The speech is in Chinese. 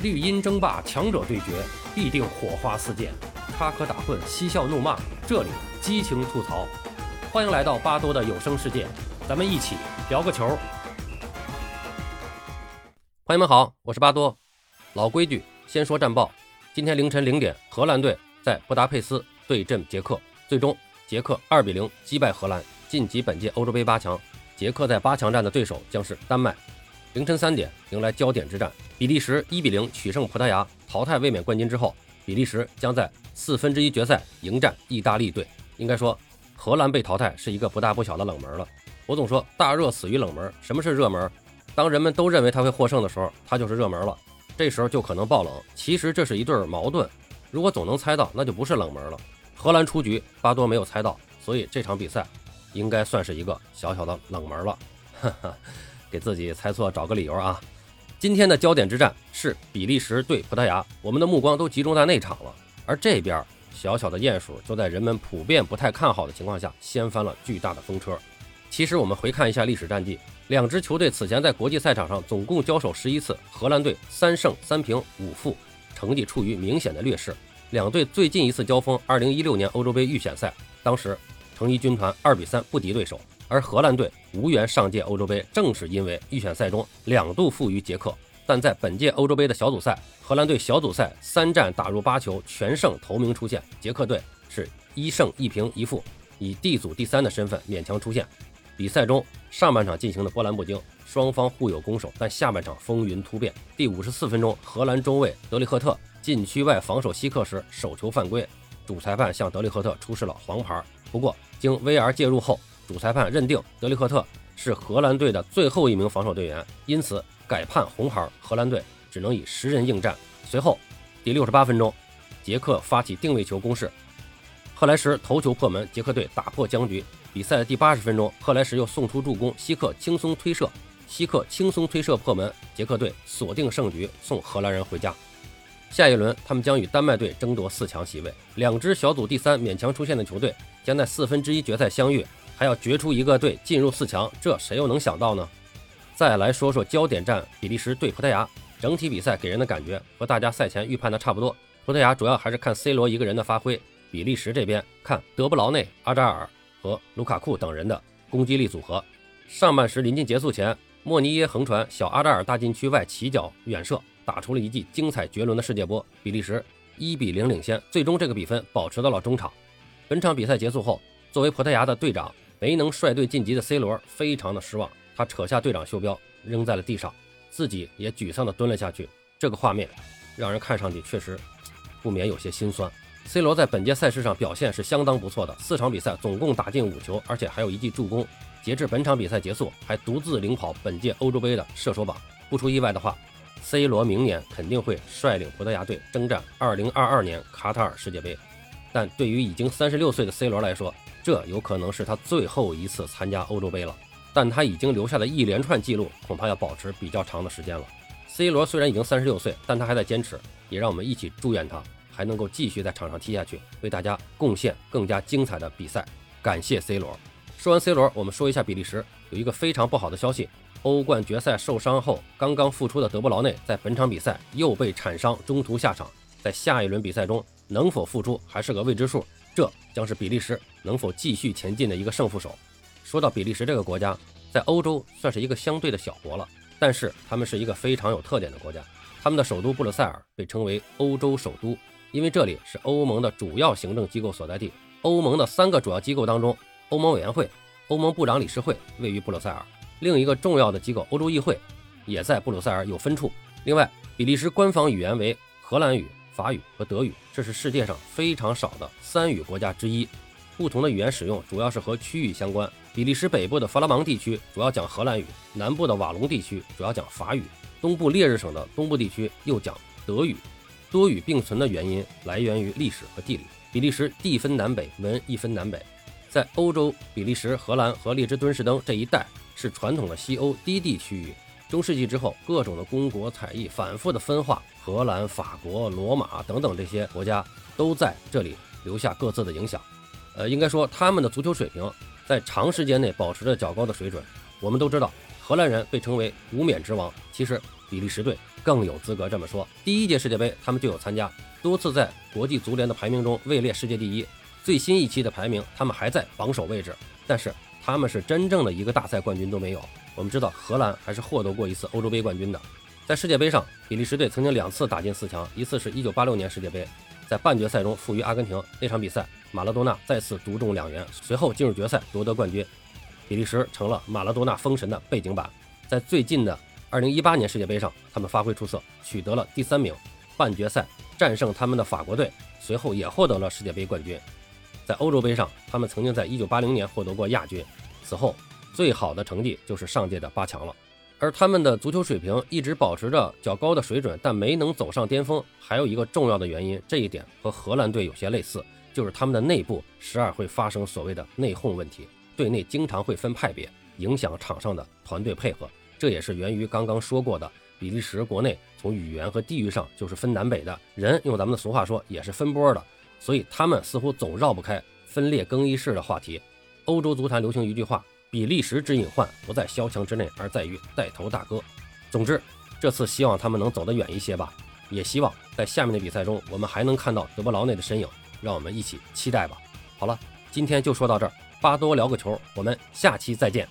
绿茵争霸，强者对决，必定火花四溅；插科打诨，嬉笑怒骂，这里激情吐槽。欢迎来到巴多的有声世界，咱们一起聊个球。朋友们好，我是巴多。老规矩，先说战报。今天凌晨零点，荷兰队在布达佩斯对阵捷克，最终捷克二比零击败荷兰，晋级本届欧洲杯八强。捷克在八强战的对手将是丹麦。凌晨三点迎来焦点之战，比利时一比零取胜葡萄牙，淘汰卫冕冠军之后，比利时将在四分之一决赛迎战意大利队。应该说，荷兰被淘汰是一个不大不小的冷门了。我总说大热死于冷门，什么是热门？当人们都认为他会获胜的时候，他就是热门了，这时候就可能爆冷。其实这是一对矛盾，如果总能猜到，那就不是冷门了。荷兰出局，巴多没有猜到，所以这场比赛应该算是一个小小的冷门了。哈哈。给自己猜错找个理由啊！今天的焦点之战是比利时对葡萄牙，我们的目光都集中在那场了。而这边小小的鼹鼠就在人们普遍不太看好的情况下，掀翻了巨大的风车。其实我们回看一下历史战绩，两支球队此前在国际赛场上总共交手十一次，荷兰队三胜三平五负，成绩处于明显的劣势。两队最近一次交锋，二零一六年欧洲杯预选赛，当时成衣军团二比三不敌对手。而荷兰队无缘上届欧洲杯，正是因为预选赛中两度负于捷克。但在本届欧洲杯的小组赛，荷兰队小组赛三战打入八球，全胜头名出现；捷克队是一胜一平一负，以 D 组第三的身份勉强出现。比赛中上半场进行的波澜不惊，双方互有攻守，但下半场风云突变。第五十四分钟，荷兰中卫德里赫特禁区外防守希克时手球犯规，主裁判向德里赫特出示了黄牌。不过经 VR 介入后，主裁判认定德里赫特是荷兰队的最后一名防守队员，因此改判红牌。荷兰队只能以十人应战。随后，第六十八分钟，捷克发起定位球攻势，赫莱什头球破门，捷克队打破僵局。比赛的第八十分钟，赫莱什又送出助攻，希克轻松推射，希克轻松推射破门，捷克队锁定胜局，送荷兰人回家。下一轮，他们将与丹麦队争夺四强席位。两支小组第三勉强出线的球队将在四分之一决赛相遇。还要决出一个队进入四强，这谁又能想到呢？再来说说焦点战，比利时对葡萄牙。整体比赛给人的感觉和大家赛前预判的差不多。葡萄牙主要还是看 C 罗一个人的发挥，比利时这边看德布劳内、阿扎尔和卢卡库等人的攻击力组合。上半时临近结束前，莫尼耶横传小阿扎尔大禁区外起脚远射，打出了一记精彩绝伦的世界波。比利时一比零领先，最终这个比分保持到了中场。本场比赛结束后，作为葡萄牙的队长。没能率队晋级的 C 罗非常的失望，他扯下队长袖标扔在了地上，自己也沮丧地蹲了下去。这个画面让人看上去确实不免有些心酸。C 罗在本届赛事上表现是相当不错的，四场比赛总共打进五球，而且还有一记助攻。截至本场比赛结束，还独自领跑本届欧洲杯的射手榜。不出意外的话，C 罗明年肯定会率领葡萄牙队征战2022年卡塔尔世界杯。但对于已经三十六岁的 C 罗来说，这有可能是他最后一次参加欧洲杯了，但他已经留下的一连串记录，恐怕要保持比较长的时间了。C 罗虽然已经三十六岁，但他还在坚持，也让我们一起祝愿他还能够继续在场上踢下去，为大家贡献更加精彩的比赛。感谢 C 罗。说完 C 罗，我们说一下比利时，有一个非常不好的消息：欧冠决赛受伤后刚刚复出的德布劳内，在本场比赛又被铲伤，中途下场，在下一轮比赛中能否复出还是个未知数。这将是比利时能否继续前进的一个胜负手。说到比利时这个国家，在欧洲算是一个相对的小国了，但是他们是一个非常有特点的国家。他们的首都布鲁塞尔被称为欧洲首都，因为这里是欧盟的主要行政机构所在地。欧盟的三个主要机构当中，欧盟委员会、欧盟部长理事会位于布鲁塞尔，另一个重要的机构欧洲议会也在布鲁塞尔有分处。另外，比利时官方语言为荷兰语。法语和德语，这是世界上非常少的三语国家之一。不同的语言使用主要是和区域相关。比利时北部的弗拉芒地区主要讲荷兰语，南部的瓦隆地区主要讲法语，东部烈日省的东部地区又讲德语。多语并存的原因来源于历史和地理。比利时地分南北，文亦分南北。在欧洲，比利时、荷兰和列支敦士登这一带是传统的西欧低地区域。中世纪之后，各种的公国采邑反复的分化，荷兰、法国、罗马等等这些国家都在这里留下各自的影响。呃，应该说他们的足球水平在长时间内保持着较高的水准。我们都知道，荷兰人被称为无冕之王，其实比利时队更有资格这么说。第一届世界杯他们就有参加，多次在国际足联的排名中位列世界第一。最新一期的排名，他们还在榜首位置，但是他们是真正的一个大赛冠军都没有。我们知道荷兰还是获得过一次欧洲杯冠军的。在世界杯上，比利时队曾经两次打进四强，一次是一九八六年世界杯，在半决赛中负于阿根廷那场比赛，马拉多纳再次独中两元，随后进入决赛夺得冠军，比利时成了马拉多纳封神的背景板。在最近的二零一八年世界杯上，他们发挥出色，取得了第三名，半决赛战胜他们的法国队，随后也获得了世界杯冠军。在欧洲杯上，他们曾经在一九八零年获得过亚军，此后最好的成绩就是上届的八强了。而他们的足球水平一直保持着较高的水准，但没能走上巅峰。还有一个重要的原因，这一点和荷兰队有些类似，就是他们的内部时而会发生所谓的内讧问题，队内经常会分派别，影响场上的团队配合。这也是源于刚刚说过的，比利时国内从语言和地域上就是分南北的，人用咱们的俗话说也是分波的，所以他们似乎总绕不开分裂更衣室的话题。欧洲足坛流行一句话。比利时之隐患不在萧墙之内，而在于带头大哥。总之，这次希望他们能走得远一些吧，也希望在下面的比赛中，我们还能看到德布劳内的身影，让我们一起期待吧。好了，今天就说到这儿，巴多聊个球，我们下期再见。